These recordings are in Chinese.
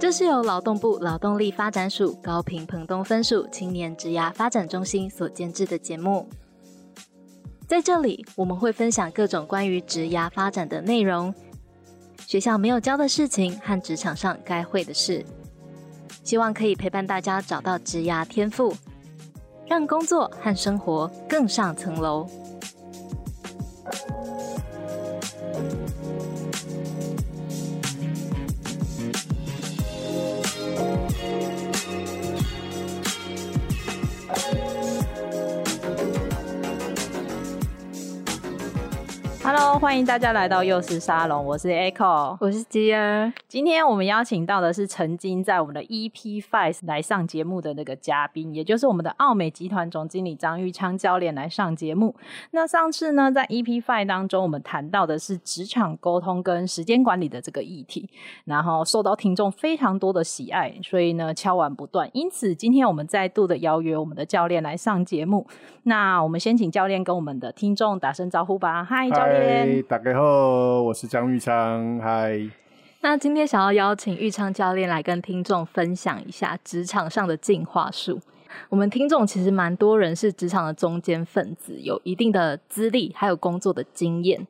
这是由劳动部劳动力发展署高屏澎东分署青年职涯发展中心所监制的节目。在这里，我们会分享各种关于职涯发展的内容，学校没有教的事情和职场上该会的事，希望可以陪伴大家找到职涯天赋，让工作和生活更上层楼。Hello，欢迎大家来到幼师沙龙，我是 Echo，我是吉儿。今天我们邀请到的是曾经在我们的 EP Five 来上节目的那个嘉宾，也就是我们的奥美集团总经理张玉昌教练来上节目。那上次呢，在 EP Five 当中，我们谈到的是职场沟通跟时间管理的这个议题，然后受到听众非常多的喜爱，所以呢敲碗不断。因此，今天我们再度的邀约我们的教练来上节目。那我们先请教练跟我们的听众打声招呼吧。嗨，教练。大家好，我是张玉昌。嗨，那今天想要邀请玉昌教练来跟听众分享一下职场上的进化术。我们听众其实蛮多人是职场的中坚分子，有一定的资历，还有工作的经验。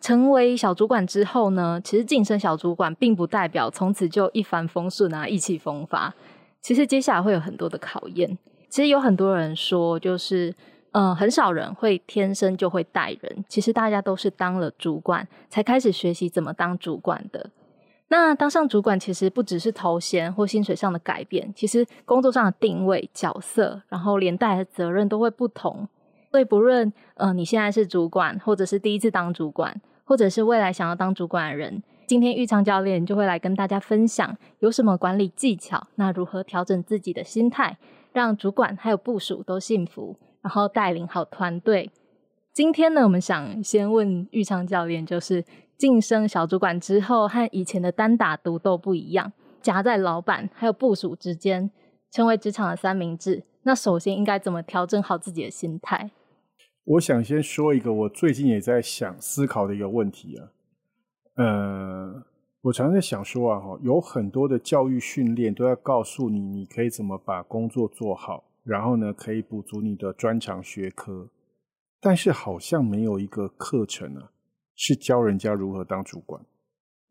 成为小主管之后呢，其实晋升小主管并不代表从此就一帆风顺啊，意气风发。其实接下来会有很多的考验。其实有很多人说，就是。嗯，很少人会天生就会带人。其实大家都是当了主管才开始学习怎么当主管的。那当上主管，其实不只是头衔或薪水上的改变，其实工作上的定位、角色，然后连带的责任都会不同。所以不论呃你现在是主管，或者是第一次当主管，或者是未来想要当主管的人，今天玉昌教练就会来跟大家分享有什么管理技巧，那如何调整自己的心态，让主管还有部署都幸福。然后带领好团队。今天呢，我们想先问玉昌教练，就是晋升小主管之后，和以前的单打独斗不一样，夹在老板还有部署之间，成为职场的三明治。那首先应该怎么调整好自己的心态？我想先说一个我最近也在想思考的一个问题啊。呃，我常常在想说啊，有很多的教育训练都要告诉你，你可以怎么把工作做好。然后呢，可以补足你的专长学科，但是好像没有一个课程啊，是教人家如何当主管。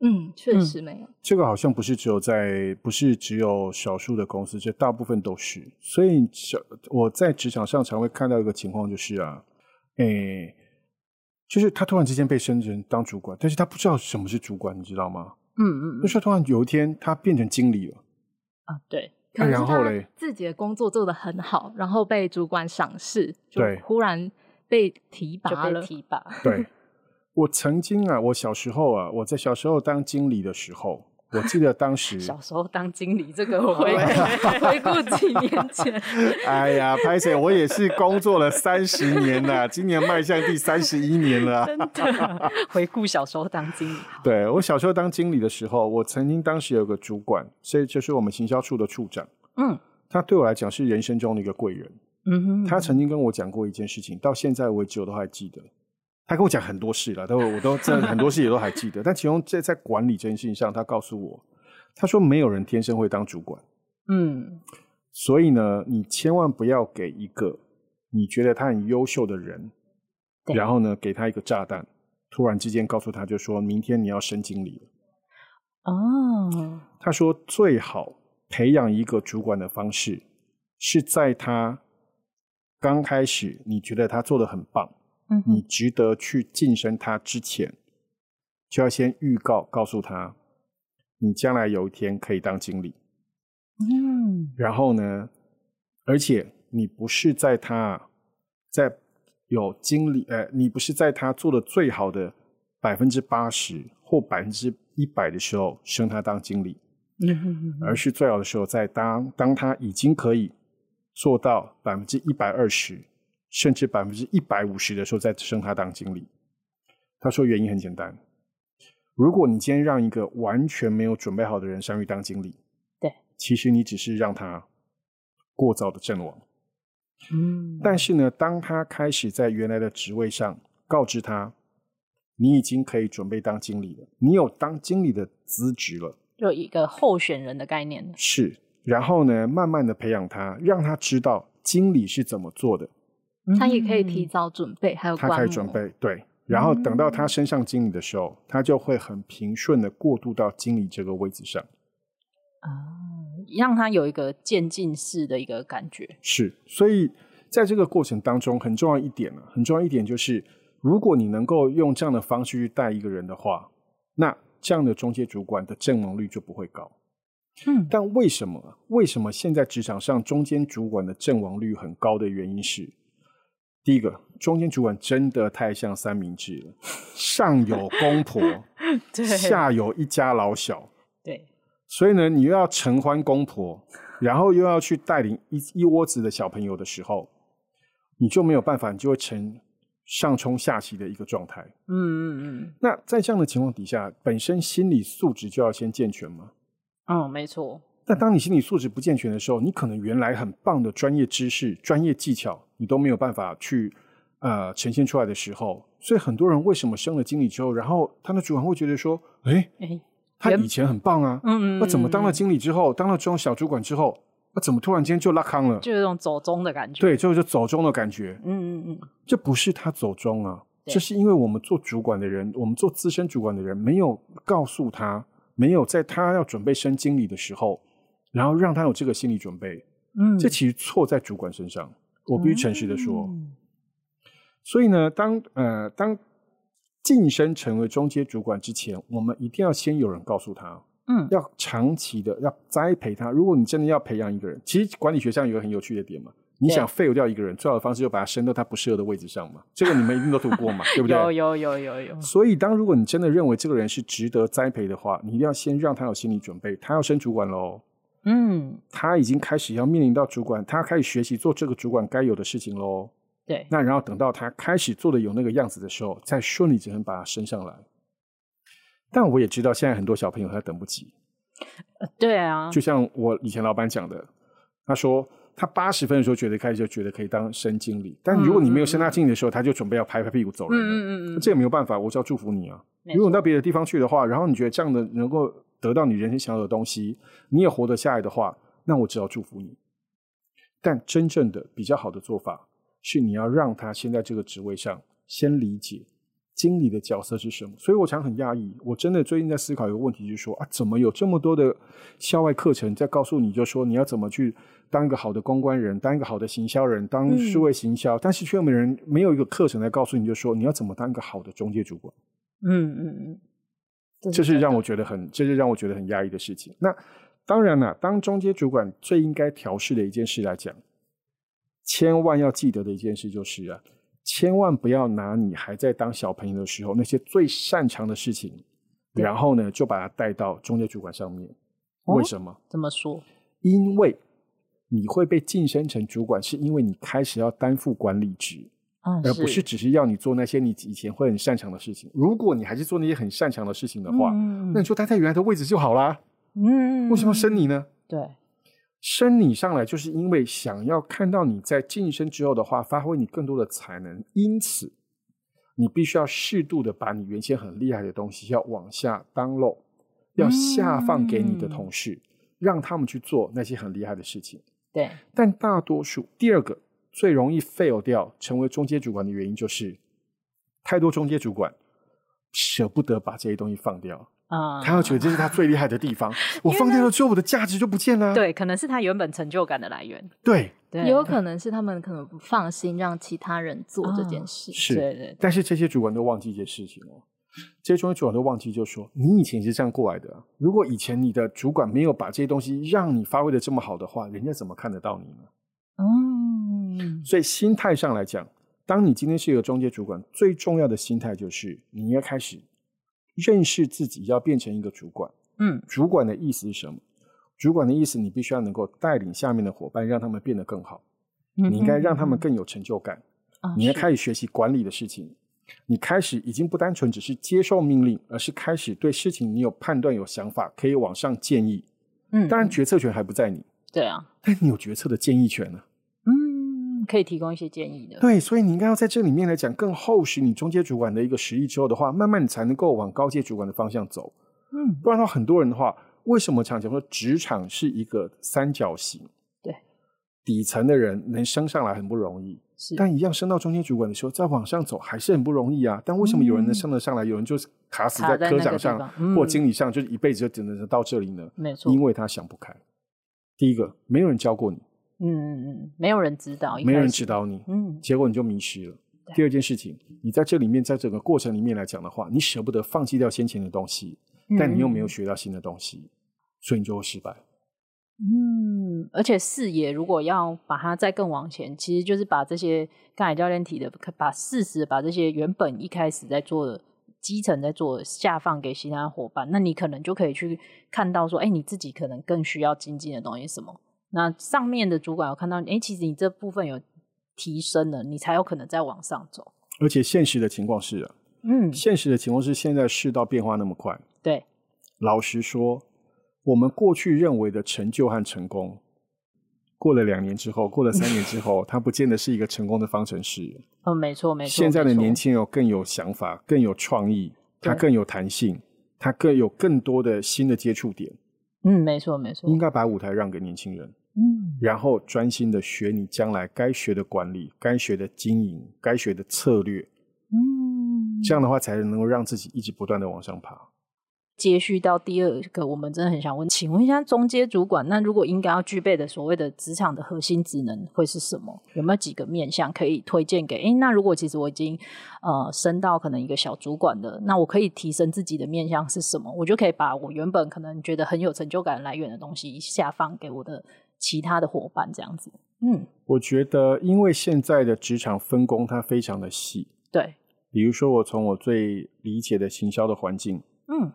嗯，确实没有。嗯，这个好像不是只有在，不是只有少数的公司，这大部分都是。所以，我在职场上常会看到一个情况，就是啊，诶，就是他突然之间被升成当主管，但是他不知道什么是主管，你知道吗？嗯嗯。就是突然有一天，他变成经理了。啊，对。然后嘞，自己的工作做得很好，然后被主管赏识，就忽然被提拔了。提拔。对，我曾经啊，我小时候啊，我在小时候当经理的时候。我记得当时小时候当经理，这个我回 回顾几年前。哎呀，拍谢，我也是工作了三十年了，今年迈向第三十一年了。真的，回顾小时候当经理。对，我小时候当经理的时候，我曾经当时有个主管，所以就是我们行销处的处长。嗯，他对我来讲是人生中的一个贵人。嗯哼，他曾经跟我讲过一件事情，到现在为止我都还记得。他跟我讲很多事了，都我都这很多事也都还记得。但其中在在管理这件事情上，他告诉我，他说没有人天生会当主管，嗯，所以呢，你千万不要给一个你觉得他很优秀的人，然后呢，给他一个炸弹，突然之间告诉他就说明天你要升经理了。哦，他说最好培养一个主管的方式是在他刚开始你觉得他做的很棒。你值得去晋升他之前，就要先预告告诉他，你将来有一天可以当经理。嗯，然后呢，而且你不是在他在有经理，呃，你不是在他做的最好的百分之八十或百分之一百的时候升他当经理，嗯，而是最好的时候在当当他已经可以做到百分之一百二十。甚至百分之一百五十的时候再升他当经理，他说原因很简单，如果你今天让一个完全没有准备好的人上去当经理，对，其实你只是让他过早的阵亡。嗯，但是呢，当他开始在原来的职位上告知他，你已经可以准备当经理了，你有当经理的资质了，就一个候选人的概念。是，然后呢，慢慢的培养他，让他知道经理是怎么做的，他也可以提早准备，还有他可以准备，对。然后等到他升上经理的时候，他就会很平顺的过渡到经理这个位置上。啊，让他有一个渐进式的一个感觉。是，所以在这个过程当中，很重要一点呢，很重要一点就是，如果你能够用这样的方式去带一个人的话，那这样的中介主管的阵亡率就不会高。嗯，但为什么？为什么现在职场上中间主管的阵亡率很高的原因是？第一个，中间主管真的太像三明治了，上有公婆，下有一家老小，对，所以呢，你又要承欢公婆，然后又要去带领一一窝子的小朋友的时候，你就没有办法，你就会成上冲下骑的一个状态。嗯嗯嗯。那在这样的情况底下，本身心理素质就要先健全吗？嗯，没错。但当你心理素质不健全的时候，你可能原来很棒的专业知识、专业技巧。你都没有办法去呃呈现出来的时候，所以很多人为什么升了经理之后，然后他的主管会觉得说，哎，他以前很棒啊，嗯嗯，那怎么当了经理之后，当了这种小主管之后，那怎么突然间就拉康了？就有种走中的感觉。对，就是走中的感觉。嗯嗯嗯，这不是他走中啊，这是因为我们做主管的人，我们做资深主管的人，没有告诉他，没有在他要准备升经理的时候，然后让他有这个心理准备。嗯，这其实错在主管身上。我必须诚实的说，嗯、所以呢，当呃当晋升成为中阶主管之前，我们一定要先有人告诉他，嗯，要长期的要栽培他。如果你真的要培养一个人，其实管理学上有个很有趣的点嘛，你想废掉一个人，最好的方式就把他升到他不适合的位置上嘛。这个你们一定都读过嘛，对不对？有有有有有。所以，当如果你真的认为这个人是值得栽培的话，你一定要先让他有心理准备，他要升主管喽。嗯，他已经开始要面临到主管，他开始学习做这个主管该有的事情喽。对，那然后等到他开始做的有那个样子的时候，再顺理成章把他升上来。但我也知道，现在很多小朋友他等不及。呃，对啊，就像我以前老板讲的，他说他八十分的时候觉得开始就觉得可以当升经理，但如果你没有升他经理的时候，他就准备要拍拍屁股走人了。嗯嗯嗯，这也没有办法，我就要祝福你啊。如果你到别的地方去的话，然后你觉得这样的能够。得到你人生想要的东西，你也活得下来的话，那我只要祝福你。但真正的比较好的做法是，你要让他先在这个职位上先理解经理的角色是什么。所以我常很讶异，我真的最近在思考一个问题，就是说啊，怎么有这么多的校外课程在告诉你，就说你要怎么去当一个好的公关人，当一个好的行销人，当数位行销，嗯、但是却没人没有一个课程来告诉你，就说你要怎么当一个好的中介主管。嗯嗯嗯。这是让我觉得很，这是让我觉得很压抑的事情。那当然了，当中间主管最应该调试的一件事来讲，千万要记得的一件事就是啊，千万不要拿你还在当小朋友的时候那些最擅长的事情，然后呢就把它带到中间主管上面。为什么？怎么说？因为你会被晋升成主管，是因为你开始要担负管理职。而不是只是要你做那些你以前会很擅长的事情。如果你还是做那些很擅长的事情的话，嗯、那你就待在原来的位置就好啦。嗯，为什么升你呢？对，升你上来就是因为想要看到你在晋升之后的话，发挥你更多的才能。因此，你必须要适度的把你原先很厉害的东西要往下 download，要下放给你的同事，嗯、让他们去做那些很厉害的事情。对，但大多数第二个。最容易 fail 掉成为中阶主管的原因，就是太多中阶主管舍不得把这些东西放掉啊，他要觉得这是他最厉害的地方，我放掉了之后，我的价值就不见了。对，可能是他原本成就感的来源。对，也有可能是他们可能不放心让其他人做这件事。是，对对。但是这些主管都忘记一件事情哦，这些中介主管都忘记，就说你以前是这样过来的。如果以前你的主管没有把这些东西让你发挥的这么好的话，人家怎么看得到你呢？所以心态上来讲，当你今天是一个中介主管，最重要的心态就是你要开始认识自己，要变成一个主管。嗯，主管的意思是什么？主管的意思，你必须要能够带领下面的伙伴，让他们变得更好。你应该让他们更有成就感。你要开始学习管理的事情。你开始已经不单纯只是接受命令，而是开始对事情你有判断、有想法，可以往上建议。嗯，当然决策权还不在你。对啊，但你有决策的建议权呢？可以提供一些建议的。对，所以你应该要在这里面来讲更厚实你中阶主管的一个实力之后的话，慢慢你才能够往高阶主管的方向走。嗯，不然的话，很多人的话，为什么常讲说职场是一个三角形？对，底层的人能升上来很不容易。是，但一样升到中间主管的时候，再往上走还是很不容易啊。但为什么有人能升得上来，嗯、有人就是卡死在科长上、嗯、或经理上，就是一辈子就只能到这里呢？没错，因为他想不开。第一个，没有人教过你，嗯嗯嗯，没有人指导，没有人指导你，嗯，结果你就迷失了。第二件事情，你在这里面，在整个过程里面来讲的话，你舍不得放弃掉先前的东西，但你又没有学到新的东西，嗯、所以你就会失败。嗯，而且视野如果要把它再更往前，其实就是把这些刚才教练提的，把事实把这些原本一开始在做的基层在做的下放给其他伙伴，那你可能就可以去看到说，哎，你自己可能更需要精进的东西是什么？那上面的主管有看到，哎，其实你这部分有提升了，你才有可能再往上走。而且现实的情况是啊，嗯，现实的情况是现在世道变化那么快，对，老实说。我们过去认为的成就和成功，过了两年之后，过了三年之后，它不见得是一个成功的方程式。嗯，没错，没错。现在的年轻人更有想法，更有创意，他更有弹性，他更有更多的新的接触点。嗯，没错，没错。应该把舞台让给年轻人，嗯，然后专心的学你将来该学的管理、该学的经营、该学的策略。嗯，这样的话才能够让自己一直不断的往上爬。接续到第二个，我们真的很想问，请问一下中阶主管，那如果应该要具备的所谓的职场的核心职能会是什么？有没有几个面向可以推荐给？诶，那如果其实我已经呃升到可能一个小主管的，那我可以提升自己的面向是什么？我就可以把我原本可能觉得很有成就感来源的东西下放给我的其他的伙伴，这样子。嗯，我觉得因为现在的职场分工它非常的细，对，比如说我从我最理解的行销的环境，嗯。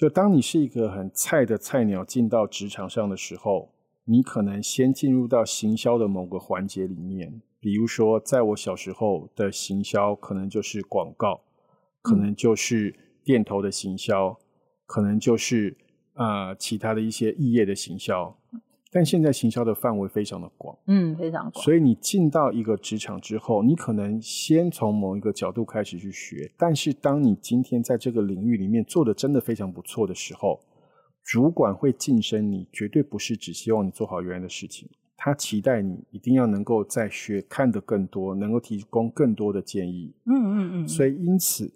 就当你是一个很菜的菜鸟进到职场上的时候，你可能先进入到行销的某个环节里面。比如说，在我小时候的行销，可能就是广告，可能就是店头的行销，可能就是啊、呃、其他的一些异业的行销。但现在行销的范围非常的广，嗯，非常广。所以你进到一个职场之后，你可能先从某一个角度开始去学。但是当你今天在这个领域里面做的真的非常不错的时候，主管会晋升你，绝对不是只希望你做好原来的事情，他期待你一定要能够再学，看得更多，能够提供更多的建议。嗯嗯嗯。所以因此，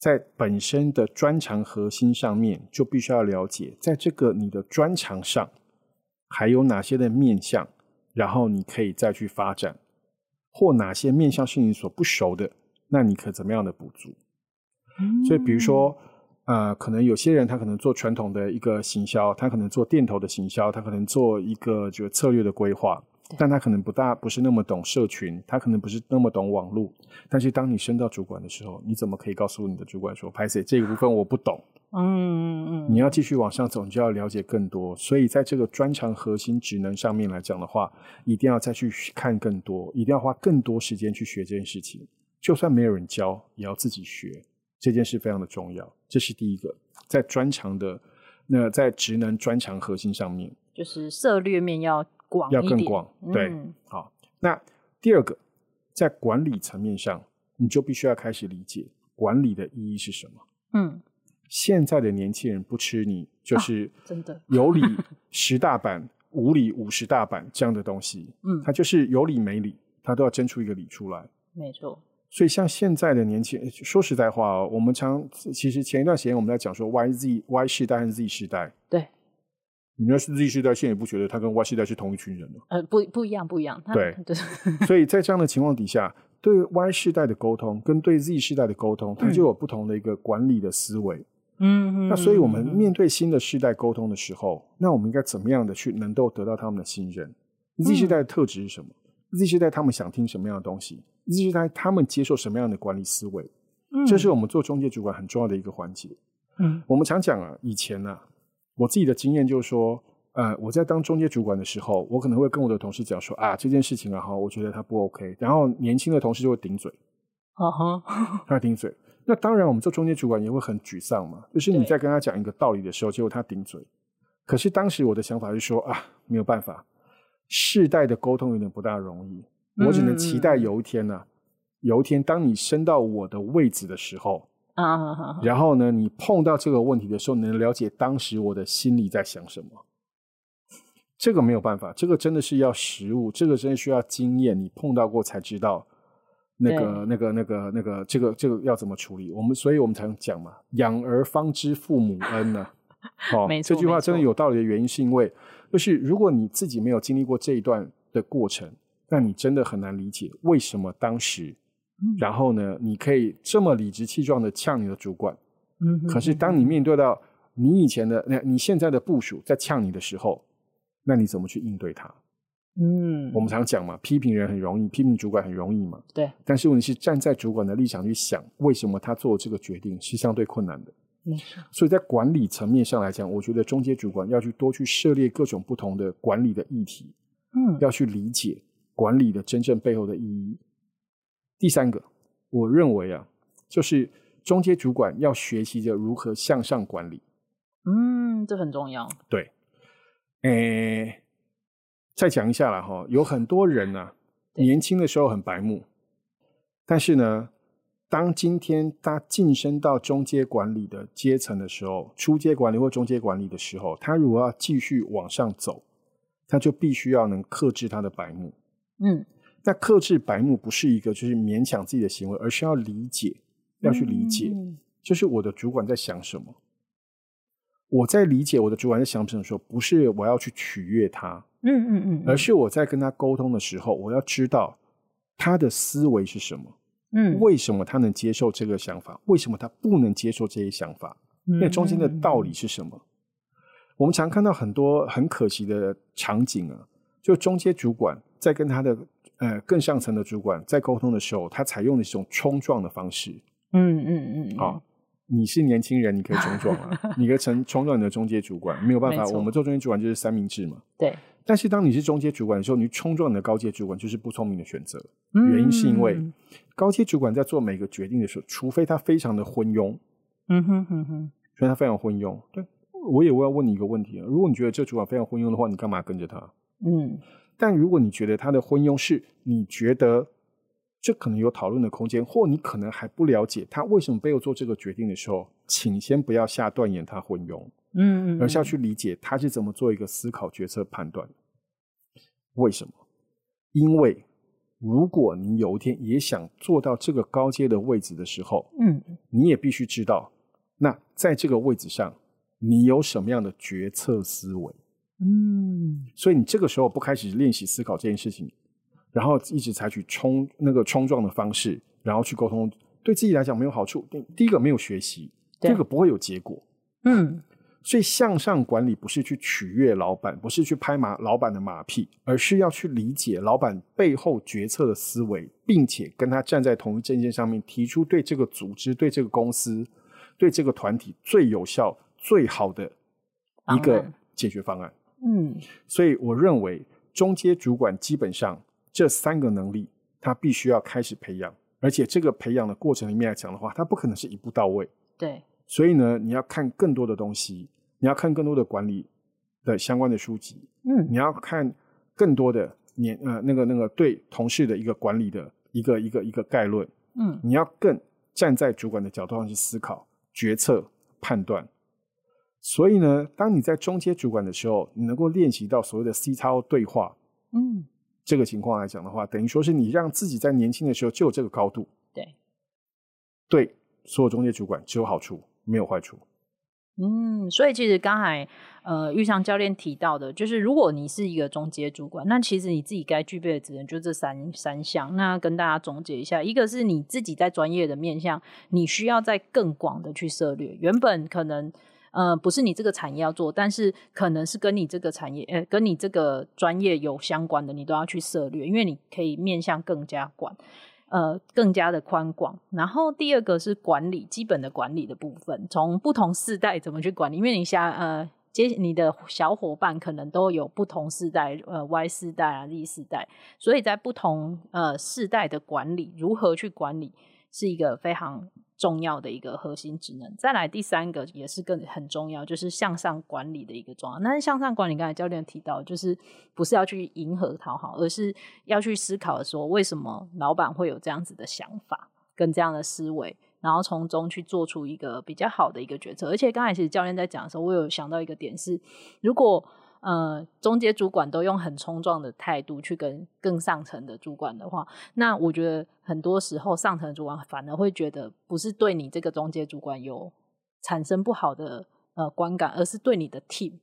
在本身的专长核心上面，就必须要了解，在这个你的专长上。还有哪些的面向，然后你可以再去发展，或哪些面向是你所不熟的，那你可怎么样的补足？嗯、所以，比如说，呃，可能有些人他可能做传统的一个行销，他可能做店头的行销，他可能做一个这个策略的规划。但他可能不大不是那么懂社群，他可能不是那么懂网络。但是当你升到主管的时候，你怎么可以告诉你的主管说：“拍谢这个部分我不懂。”嗯嗯嗯。你要继续往上走，你就要了解更多。所以在这个专长核心职能上面来讲的话，一定要再去看更多，一定要花更多时间去学这件事情。就算没有人教，也要自己学。这件事非常的重要。这是第一个，在专长的那在职能专长核心上面，就是涉略面要。要更广，对，嗯、好。那第二个，在管理层面上，你就必须要开始理解管理的意义是什么。嗯，现在的年轻人不吃你，就是真的有理十大板，无理五十大板这样的东西。嗯，他就是有理没理，他都要争出一个理出来。没错。所以像现在的年轻人，说实在话哦，我们常其实前一段时间我们在讲说 Y Z Y 世代和 Z 世代，对。你要是 Z 世代，现在也不觉得他跟 Y 世代是同一群人了。呃，不，不一样，不一样。对，对。所以在这样的情况底下，对 Y 世代的沟通跟对 Z 世代的沟通，它就有不同的一个管理的思维。嗯。那所以我们面对新的世代沟通的时候，那我们应该怎么样的去能够得到他们的信任？Z 世代的特质是什么？Z 世代他们想听什么样的东西？Z 世代他们接受什么样的管理思维？嗯。这是我们做中介主管很重要的一个环节。嗯。我们常讲啊，以前呢、啊。我自己的经验就是说，呃，我在当中介主管的时候，我可能会跟我的同事讲说啊，这件事情啊，哈，我觉得他不 OK。然后年轻的同事就会顶嘴，啊哈，他顶嘴。那当然，我们做中介主管也会很沮丧嘛。就是你在跟他讲一个道理的时候，结果他顶嘴。可是当时我的想法是说啊，没有办法，世代的沟通有点不大容易。我只能期待有一天呢、啊，有一天当你升到我的位置的时候，啊，然后呢，你碰到这个问题的时候，你能了解当时我的心里在想什么。这个没有办法，这个真的是要实物，这个真的需要经验，你碰到过才知道，那个、那个、那个、那个，这个、这个要怎么处理。我们，所以我们才能讲嘛，养儿方知父母恩呢、啊。哦，这句话真的有道理的原因，是因为就是如果你自己没有经历过这一段的过程，那你真的很难理解为什么当时，嗯、然后呢，你可以这么理直气壮的呛你的主管，嗯，可是当你面对到你以前的那你现在的部署在呛你的时候。那你怎么去应对他？嗯，我们常讲嘛，批评人很容易，批评主管很容易嘛。对。但是问题是，站在主管的立场去想，为什么他做这个决定是相对困难的。没错。所以在管理层面上来讲，我觉得中阶主管要去多去涉猎各种不同的管理的议题。嗯。要去理解管理的真正背后的意义。第三个，我认为啊，就是中阶主管要学习着如何向上管理。嗯，这很重要。对。诶，再讲一下了哈，有很多人呢、啊，年轻的时候很白目，但是呢，当今天他晋升到中阶管理的阶层的时候，初阶管理或中阶管理的时候，他如果要继续往上走，他就必须要能克制他的白目。嗯，那克制白目不是一个就是勉强自己的行为，而是要理解，要去理解，嗯、就是我的主管在想什么。我在理解我的主管在想什么的时候，不是我要去取悦他，嗯嗯嗯，而是我在跟他沟通的时候，我要知道他的思维是什么，嗯，为什么他能接受这个想法，为什么他不能接受这些想法，那中间的道理是什么？我们常看到很多很可惜的场景啊，就中间主管在跟他的呃更上层的主管在沟通的时候，他采用的是一种冲撞的方式，嗯嗯嗯，好。你是年轻人，你可以冲撞啊！你可以冲冲撞你的中介主管，没有办法。我们做中阶主管就是三明治嘛。对。但是当你是中阶主管的时候，你冲撞你的高阶主管就是不聪明的选择。嗯。原因是因为高阶主管在做每个决定的时候，除非他非常的昏庸。嗯哼哼哼。除非他非常昏庸。对。我也我要问你一个问题啊，如果你觉得这主管非常昏庸的话，你干嘛跟着他？嗯。但如果你觉得他的昏庸是你觉得。这可能有讨论的空间，或你可能还不了解他为什么背后做这个决定的时候，请先不要下断言他昏庸，嗯，而是要去理解他是怎么做一个思考、决策、判断。为什么？因为如果你有一天也想做到这个高阶的位置的时候，嗯，你也必须知道，那在这个位置上，你有什么样的决策思维，嗯，所以你这个时候不开始练习思考这件事情。然后一直采取冲那个冲撞的方式，然后去沟通，对自己来讲没有好处。第第一个没有学习，第二个不会有结果。嗯，所以向上管理不是去取悦老板，不是去拍马老板的马屁，而是要去理解老板背后决策的思维，并且跟他站在同一阵线上面，提出对这个组织、对这个公司、对这个团体最有效、最好的一个解决方案。嗯，所以我认为中阶主管基本上。这三个能力，他必须要开始培养，而且这个培养的过程里面来讲的话，他不可能是一步到位。对，所以呢，你要看更多的东西，你要看更多的管理的相关的书籍，嗯，你要看更多的年呃那个那个对同事的一个管理的一个一个一个概论，嗯，你要更站在主管的角度上去思考、决策、判断。所以呢，当你在中阶主管的时候，你能够练习到所谓的 C 超对话，嗯。这个情况来讲的话，等于说是你让自己在年轻的时候就有这个高度，对，对，所有中介主管只有好处，没有坏处。嗯，所以其实刚才呃钰昌教练提到的，就是如果你是一个中阶主管，那其实你自己该具备的职能就这三三项。那跟大家总结一下，一个是你自己在专业的面向，你需要在更广的去涉猎，原本可能。呃，不是你这个产业要做，但是可能是跟你这个产业，呃，跟你这个专业有相关的，你都要去涉略，因为你可以面向更加广，呃，更加的宽广。然后第二个是管理，基本的管理的部分，从不同世代怎么去管理，因为你下呃接你的小伙伴可能都有不同世代，呃，Y 世代啊，Z 世代，所以在不同呃世代的管理，如何去管理，是一个非常。重要的一个核心职能。再来第三个也是更很重要，就是向上管理的一个重要。那向上管理，刚才教练提到，就是不是要去迎合讨好，而是要去思考说，为什么老板会有这样子的想法跟这样的思维，然后从中去做出一个比较好的一个决策。而且刚才其实教练在讲的时候，我有想到一个点是，如果呃，中介主管都用很冲撞的态度去跟更上层的主管的话，那我觉得很多时候上层主管反而会觉得不是对你这个中介主管有产生不好的呃观感，而是对你的 team。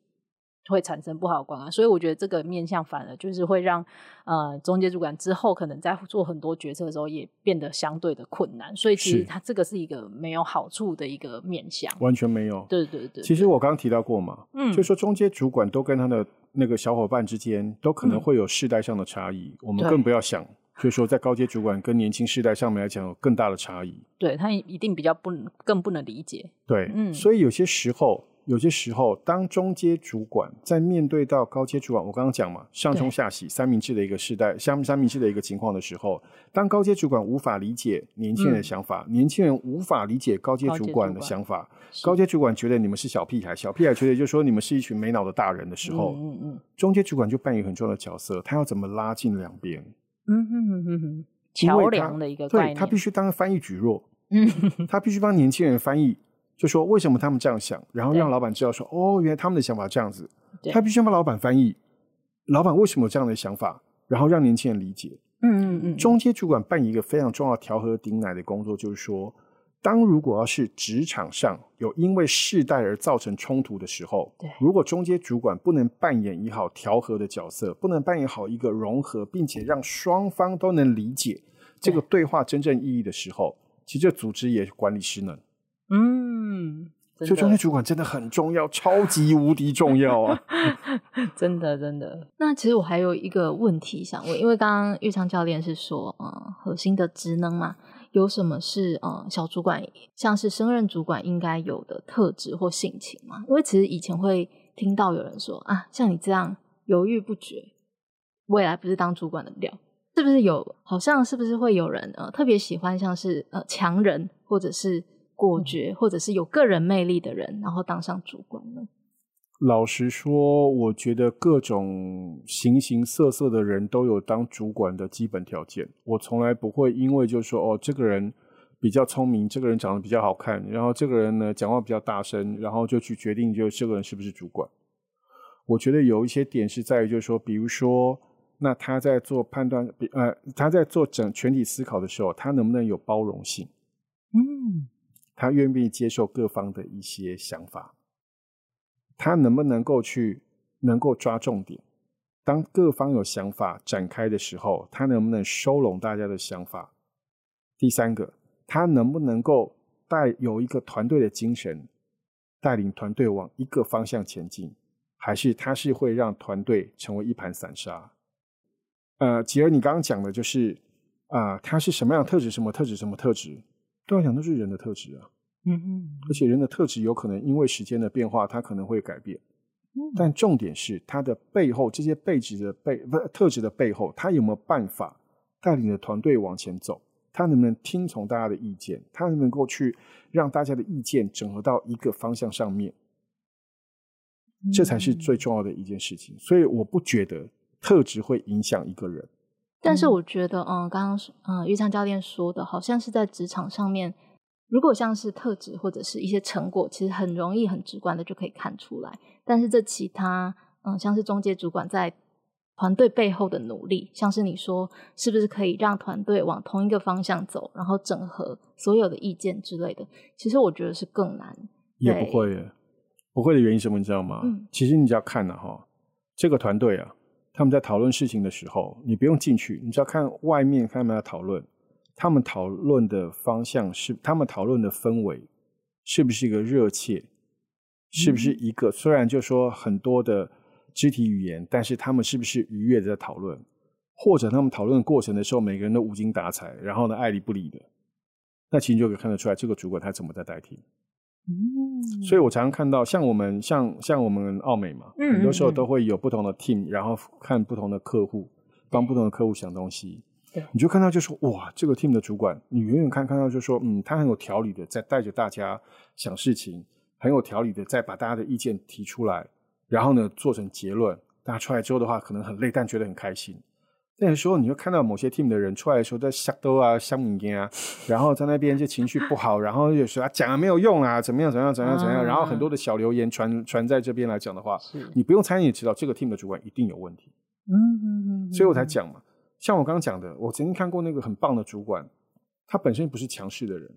会产生不好的观感，所以我觉得这个面向反而就是会让呃中介主管之后可能在做很多决策的时候也变得相对的困难，所以其实它这个是一个没有好处的一个面向，完全没有。对对对，对，其实我刚刚提到过嘛，嗯，就是说中介主管都跟他的那个小伙伴之间都可能会有世代上的差异，嗯、我们更不要想，就是说在高阶主管跟年轻世代上面来讲有更大的差异，对他一定比较不更不能理解，对，嗯，所以有些时候。有些时候，当中阶主管在面对到高阶主管，我刚刚讲嘛，上冲下洗三明治的一个时代，三三明治的一个情况的时候，当高阶主管无法理解年轻人的想法，嗯、年轻人无法理解高阶主管的想法，高阶主，主管觉得你们是小屁孩，小屁孩觉得就是说你们是一群没脑的大人的时候，嗯嗯，嗯，中阶主管就扮演很重要的角色，他要怎么拉近两边？嗯哼哼哼哼，桥梁的一个概念，对，他必须当翻译蒟蒻，嗯，他必须帮年轻人翻译。就说为什么他们这样想，然后让老板知道说哦，原来他们的想法这样子，他必须要帮老板翻译，老板为什么有这样的想法，然后让年轻人理解。嗯嗯嗯。中间主管扮演一个非常重要调和顶奶的工作，就是说，当如果要是职场上有因为世代而造成冲突的时候，对，如果中间主管不能扮演一好调和的角色，不能扮演好一个融合，并且让双方都能理解这个对话真正意义的时候，其实这组织也管理失能。嗯，所以中阶主管真的很重要，超级无敌重要啊！真的，真的。那其实我还有一个问题想问，因为刚刚玉昌教练是说，嗯，核心的职能嘛，有什么是嗯小主管像是升任主管应该有的特质或性情吗？因为其实以前会听到有人说啊，像你这样犹豫不决，未来不是当主管的料，是不是有？好像是不是会有人呃特别喜欢像是呃强人或者是？果决或者是有个人魅力的人，然后当上主管呢？老实说，我觉得各种形形色色的人都有当主管的基本条件。我从来不会因为就是说哦，这个人比较聪明，这个人长得比较好看，然后这个人呢讲话比较大声，然后就去决定就这个人是不是主管。我觉得有一些点是在于，就是说，比如说，那他在做判断，呃，他在做整全体思考的时候，他能不能有包容性？嗯。他愿不愿意接受各方的一些想法？他能不能够去能够抓重点？当各方有想法展开的时候，他能不能收拢大家的想法？第三个，他能不能够带有一个团队的精神，带领团队往一个方向前进？还是他是会让团队成为一盘散沙？呃，吉儿，你刚刚讲的就是啊、他是什么样特质？什么特质？什么特质？对我讲都是人的特质啊，嗯嗯，而且人的特质有可能因为时间的变化，它可能会改变，嗯，但重点是它的背后这些背质的背不特质的背后，他有没有办法带领着团队往前走？他能不能听从大家的意见？他能不能够去让大家的意见整合到一个方向上面？这才是最重要的一件事情。所以我不觉得特质会影响一个人。但是我觉得，嗯，刚刚嗯，玉昌教练说的，好像是在职场上面，如果像是特质或者是一些成果，其实很容易、很直观的就可以看出来。但是这其他，嗯，像是中介主管在团队背后的努力，像是你说，是不是可以让团队往同一个方向走，然后整合所有的意见之类的？其实我觉得是更难。也不会耶，不会的原因什么你知道吗？嗯，其实你只要看了哈，这个团队啊。他们在讨论事情的时候，你不用进去，你只要看外面，看他们在讨论。他们讨论的方向是，他们讨论的氛围是不是一个热切？是不是一个、嗯、虽然就说很多的肢体语言，但是他们是不是愉悦的在讨论？或者他们讨论过程的时候，每个人都无精打采，然后呢爱理不理的？那其实就可以看得出来，这个主管他怎么在代替。嗯，所以我常常看到，像我们像像我们奥美嘛，嗯，很多时候都会有不同的 team，然后看不同的客户，帮不同的客户想东西。你就看到就说哇，这个 team 的主管，你远远看看到就说，嗯，他很有条理的在带着大家想事情，很有条理的在把大家的意见提出来，然后呢做成结论。大家出来之后的话，可能很累，但觉得很开心。那个时候，你就看到某些 team 的人出来的时候在瞎兜啊、瞎敏感啊，然后在那边就情绪不好，然后有时候啊讲了没有用啊，怎么样怎么样怎么样怎么样，然后很多的小留言传传在这边来讲的话，你不用参与，也知道这个 team 的主管一定有问题。嗯嗯嗯，所以我才讲嘛。像我刚刚讲的，我曾经看过那个很棒的主管，他本身不是强势的人。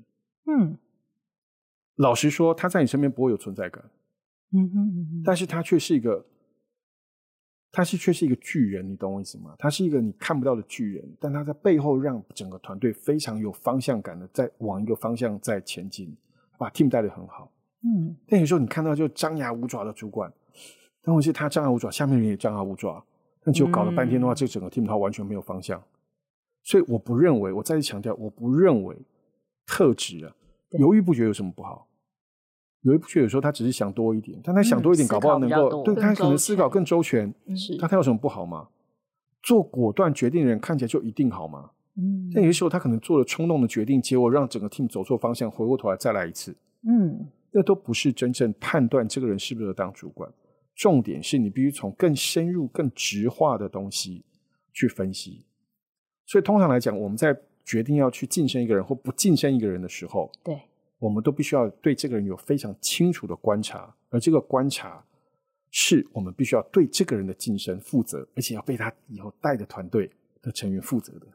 嗯，老实说，他在你身边不会有存在感。嗯哼嗯哼，但是他却是一个。他是却是一个巨人，你懂我意思吗？他是一个你看不到的巨人，但他在背后让整个团队非常有方向感的在往一个方向在前进，把 team 带的很好。嗯，但有时候你看到就张牙舞爪的主管，但问题是他张牙舞爪，下面人也张牙舞爪，但就搞了半天的话，嗯、这整个 team 他完全没有方向。所以我不认为，我再次强调，我不认为特质啊，犹豫不决有什么不好。有一部剧，有时候他只是想多一点，但他想多一点，搞不好能够对他可能思考更周全。是，那他有什么不好吗？做果断决定的人看起来就一定好吗？嗯，但有些时候他可能做了冲动的决定，结果让整个 team 走错方向，回过头来再来一次。嗯，那都不是真正判断这个人适不适合当主管。重点是你必须从更深入、更直化的东西去分析。所以通常来讲，我们在决定要去晋升一个人或不晋升一个人的时候，对。我们都必须要对这个人有非常清楚的观察，而这个观察是我们必须要对这个人的晋升负责，而且要被他以后带的团队的成员负责的。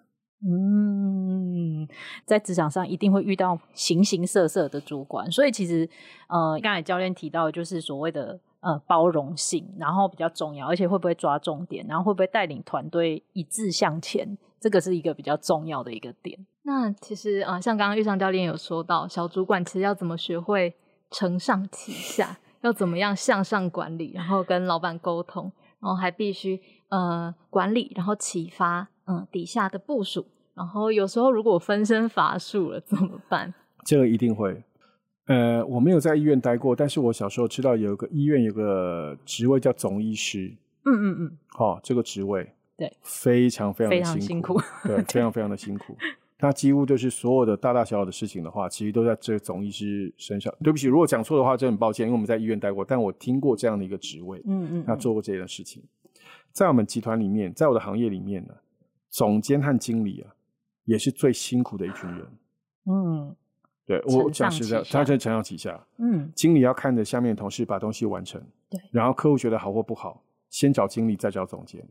嗯，在职场上一定会遇到形形色色的主管，所以其实呃，刚才教练提到的就是所谓的呃包容性，然后比较重要，而且会不会抓重点，然后会不会带领团队一致向前，这个是一个比较重要的一个点。那其实啊、呃，像刚刚钰昌教练有说到，小主管其实要怎么学会承上启下，要怎么样向上管理，然后跟老板沟通，然后还必须呃管理，然后启发嗯、呃、底下的部署，然后有时候如果分身乏术了怎么办？这个一定会。呃，我没有在医院待过，但是我小时候知道有一个医院有个职位叫总医师。嗯嗯嗯。好、哦，这个职位对非常非常的辛苦，辛苦对，非常非常的辛苦。他几乎就是所有的大大小小的事情的话，其实都在这个总医师身上。对不起，如果讲错的话，真的很抱歉，因为我们在医院待过，但我听过这样的一个职位，嗯嗯，他做过这件事情。在我们集团里面，在我的行业里面呢，总监和经理啊，也是最辛苦的一群人。嗯，对，我讲实在，他是承上启下。嗯，经理要看着下面的同事把东西完成，对，然后客户觉得好或不好，先找经理，再找总监。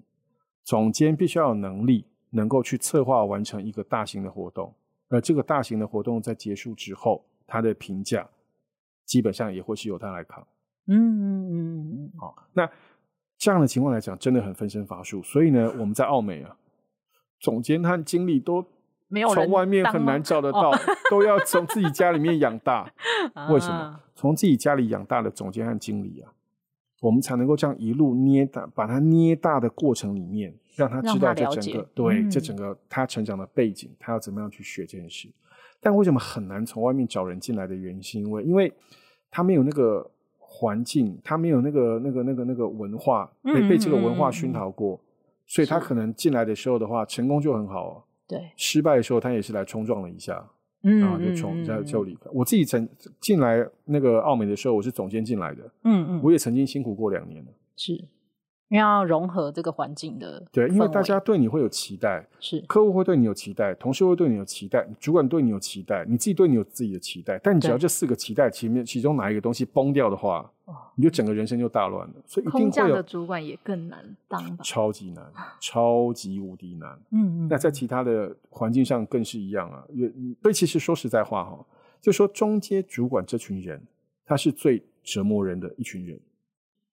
总监必须要有能力。能够去策划完成一个大型的活动，而这个大型的活动在结束之后，他的评价基本上也会是由他来扛。嗯嗯嗯嗯。好，那这样的情况来讲，真的很分身乏术。所以呢，我们在澳美啊，总监和经理都没有从外面很难找得到，都要从自己家里面养大。为什么？从自己家里养大的总监和经理啊，我们才能够这样一路捏大，把它捏大的过程里面。让他知道这整个对、嗯、这整个他成长的背景，他要怎么样去学这件事。但为什么很难从外面找人进来的原因，是因为因为他没有那个环境，他没有那个那个那个那个文化，被被这个文化熏陶过，嗯、所以他可能进来的时候的话，成功就很好、哦。对，失败的时候他也是来冲撞了一下，嗯、然后就冲一下就离开。我自己曾进来那个澳美的时候，我是总监进来的，嗯嗯，我也曾经辛苦过两年了，是。要融合这个环境的，对，因为大家对你会有期待，是客户会对你有期待，同事会对你有期待，主管对你有期待，你自己对你有自己的期待。但你只要这四个期待前面其中哪一个东西崩掉的话，你就整个人生就大乱了。所以一定会有的主管也更难当，超级难，超级无敌难。嗯嗯。那在其他的环境上更是一样啊。也所以其实说实在话哈，就说中阶主管这群人，他是最折磨人的一群人，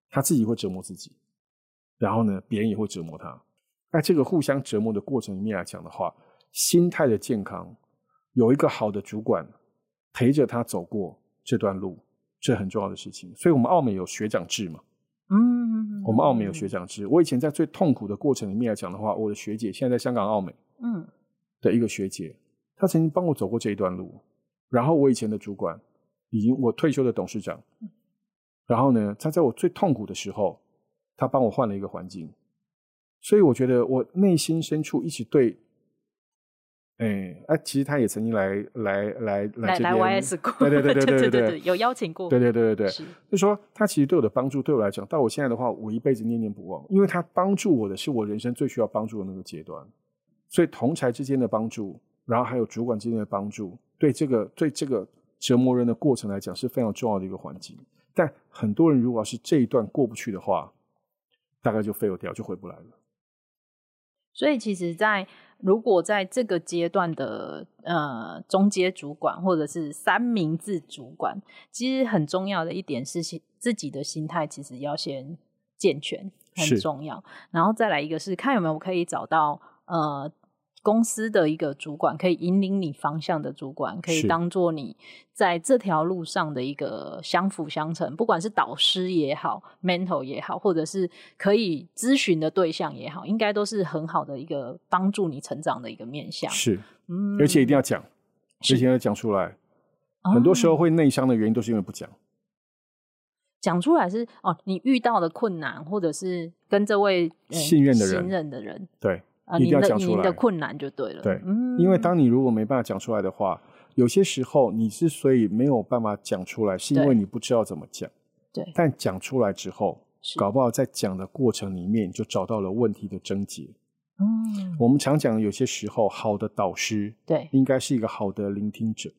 他自己会折磨自己。然后呢，别人也会折磨他。那这个互相折磨的过程里面来讲的话，心态的健康，有一个好的主管陪着他走过这段路，这很重要的事情。所以，我们澳美有学长制嘛？嗯，我们澳美有学长制。我以前在最痛苦的过程里面来讲的话，我的学姐现在在香港澳美，嗯，的一个学姐，她曾经帮我走过这一段路。然后，我以前的主管，已经我退休的董事长，然后呢，他在我最痛苦的时候。他帮我换了一个环境，所以我觉得我内心深处一直对哎，哎，其实他也曾经来来来来来 YS 过，对对对对 对对对，有邀请过，对对对对对，是，就说他其实对我的帮助，对我来讲，到我现在的话，我一辈子念念不忘，因为他帮助我的是我人生最需要帮助的那个阶段，所以同才之间的帮助，然后还有主管之间的帮助，对这个对这个折磨人的过程来讲是非常重要的一个环节。但很多人如果是这一段过不去的话，大概就 fail 掉，就回不来了。所以其实，在如果在这个阶段的呃中阶主管或者是三明治主管，其实很重要的一点是，自己的心态其实要先健全，很重要。然后再来一个是看有没有可以找到呃。公司的一个主管可以引领你方向的主管，可以当做你在这条路上的一个相辅相成，不管是导师也好，mentor 也好，或者是可以咨询的对象也好，应该都是很好的一个帮助你成长的一个面向。是，嗯，而且一定要讲，之前要讲出来。很多时候会内伤的原因都是因为不讲。讲出来是哦，你遇到的困难，或者是跟这位信任的人，信任的人，对。一定要讲出来，你的困难就对了。对，嗯，因为当你如果没办法讲出来的话，有些时候你之所以没有办法讲出来，是因为你不知道怎么讲。对。但讲出来之后，搞不好在讲的过程里面就找到了问题的症结。嗯。我们常讲，有些时候好的导师，对，应该是一个好的聆听者。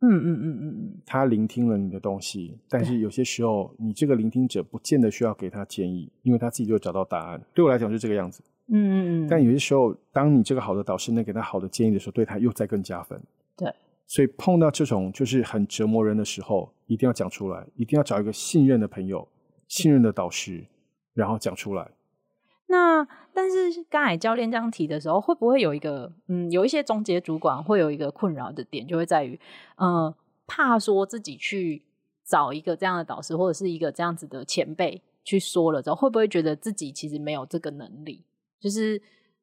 嗯嗯嗯嗯嗯。他聆听了你的东西，但是有些时候你这个聆听者不见得需要给他建议，因为他自己就会找到答案。对我来讲是这个样子。嗯嗯嗯，但有些时候，当你这个好的导师能给他好的建议的时候，对他又再更加分。对，所以碰到这种就是很折磨人的时候，一定要讲出来，一定要找一个信任的朋友、信任的导师，然后讲出来。那但是刚才教练这样提的时候，会不会有一个嗯，有一些中介主管会有一个困扰的点，就会在于嗯，怕说自己去找一个这样的导师或者是一个这样子的前辈去说了之后，会不会觉得自己其实没有这个能力？就是，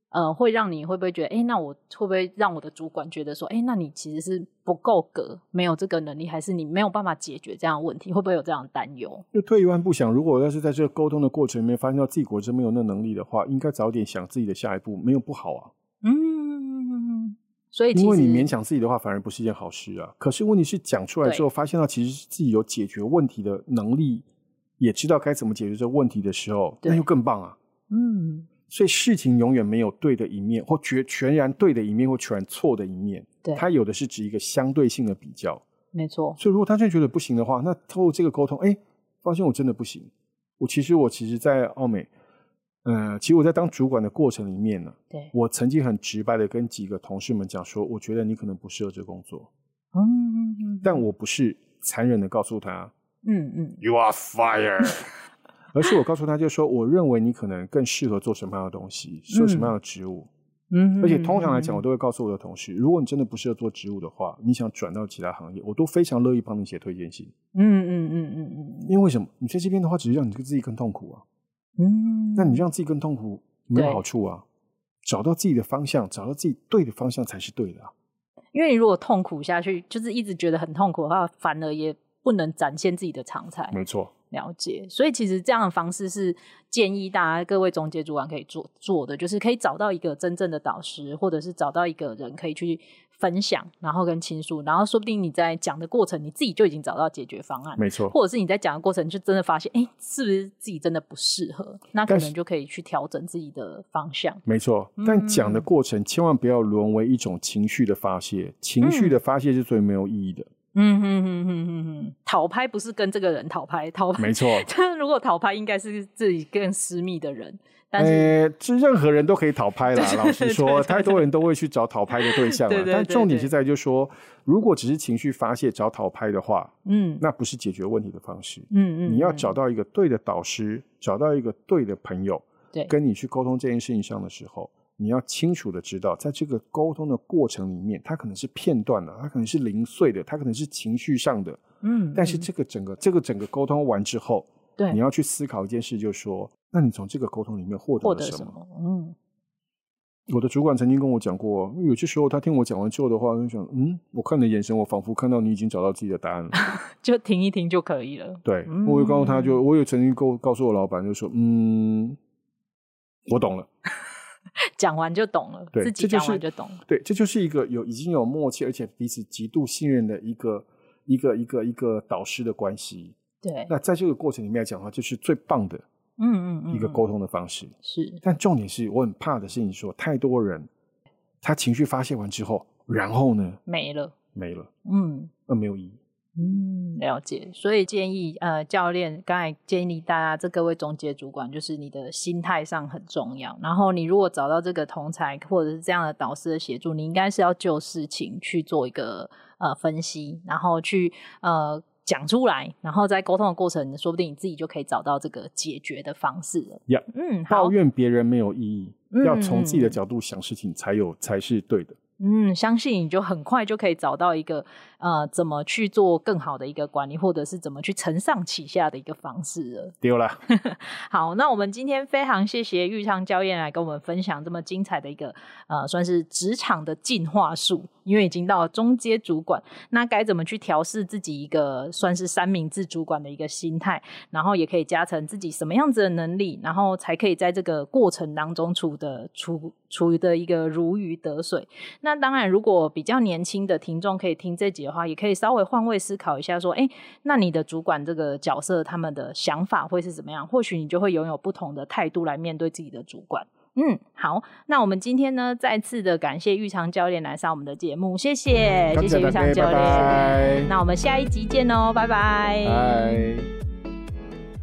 呃，会让你会不会觉得，哎，那我会不会让我的主管觉得说，哎，那你其实是不够格，没有这个能力，还是你没有办法解决这样的问题？会不会有这样的担忧？就退一万步想，如果要是在这个沟通的过程里面发现到自己果真没有那能力的话，应该早点想自己的下一步，没有不好啊。嗯，所以因为你勉强自己的话，反而不是一件好事啊。可是问题是讲出来之后，发现到其实自己有解决问题的能力，也知道该怎么解决这个问题的时候，那就更棒啊。嗯。所以事情永远没有对的一面，或全全然对的一面，或全然错的一面。对，它有的是指一个相对性的比较。没错。所以如果他真的觉得不行的话，那透过这个沟通，哎，发现我真的不行。我其实我其实，在奥美，呃，其实我在当主管的过程里面呢，对，我曾经很直白的跟几个同事们讲说，我觉得你可能不适合这个工作。嗯嗯嗯。但我不是残忍的告诉他，嗯嗯，You are fired。而是我告诉他，就说我认为你可能更适合做什么样的东西，做什么样的职务。嗯，而且通常来讲，我都会告诉我的同事，如果你真的不适合做职务的话，你想转到其他行业，我都非常乐意帮你写推荐信。嗯嗯嗯嗯嗯。因为为什么？你在这边的话，只是让你自己更痛苦啊。嗯。那你让自己更痛苦没有好处啊。找到自己的方向，找到自己对的方向才是对的啊。因为你如果痛苦下去，就是一直觉得很痛苦的话，反而也不能展现自己的长才。没错。了解，所以其实这样的方式是建议大家各位中介主管可以做做的，就是可以找到一个真正的导师，或者是找到一个人可以去分享，然后跟倾诉，然后说不定你在讲的过程，你自己就已经找到解决方案，没错，或者是你在讲的过程就真的发现，哎，是不是自己真的不适合？那可能就可以去调整自己的方向，没错。但讲的过程千万不要沦为一种情绪的发泄，情绪的发泄是最没有意义的。嗯哼哼哼哼哼，讨拍不是跟这个人讨拍，讨拍没错。但 如果讨拍，应该是自己更私密的人。但是任何人都可以讨拍啦。老实说，太多人都会去找讨拍的对象 了。但重点是在就是说，如果只是情绪发泄找讨拍的话，嗯，那不是解决问题的方式。嗯嗯，你要找到一个对的导师，找到一个对的朋友，对，跟你去沟通这件事情上的时候。你要清楚的知道，在这个沟通的过程里面，它可能是片段的，它可能是零碎的，它可能是情绪上的。嗯，但是这个整个这个整个沟通完之后，对，你要去思考一件事，就是说，那你从这个沟通里面获得了什么？什么？嗯，我的主管曾经跟我讲过，有些时候他听我讲完之后的话，就想，嗯，我看你的眼神，我仿佛看到你已经找到自己的答案了，就停一停就可以了。对，嗯、我有告诉他就，我有曾经告告诉我老板，就说，嗯，我懂了。讲完就懂了，对，自己讲完就懂了。对，这就是一个有已经有默契，而且彼此极度信任的一个一个一个一个导师的关系。对，那在这个过程里面来讲的话，就是最棒的，嗯嗯一个沟通的方式。是，但重点是我很怕的是你，说太多人他情绪发泄完之后，然后呢，没了，没了，嗯，那没有意义。嗯，了解。所以建议呃，教练刚才建议大家，这各位中阶主管，就是你的心态上很重要。然后你如果找到这个同才或者是这样的导师的协助，你应该是要就事情去做一个呃分析，然后去呃讲出来，然后在沟通的过程，说不定你自己就可以找到这个解决的方式了。呀，yeah, 嗯，抱怨别人没有意义，嗯、要从自己的角度想事情才有才是对的。嗯，相信你就很快就可以找到一个呃，怎么去做更好的一个管理，或者是怎么去承上启下的一个方式了。丢了。好，那我们今天非常谢谢玉昌教练来跟我们分享这么精彩的一个呃，算是职场的进化术。因为已经到了中阶主管，那该怎么去调试自己一个算是三明治主管的一个心态，然后也可以加成自己什么样子的能力，然后才可以在这个过程当中处的处于的一个如鱼得水。那当然，如果比较年轻的听众可以听这集的话，也可以稍微换位思考一下，说，哎，那你的主管这个角色，他们的想法会是怎么样？或许你就会拥有不同的态度来面对自己的主管。嗯，好，那我们今天呢，再次的感谢玉长教练来上我们的节目，谢谢，谢谢玉长教练，拜拜。那我们下一集见哦，拜拜。拜。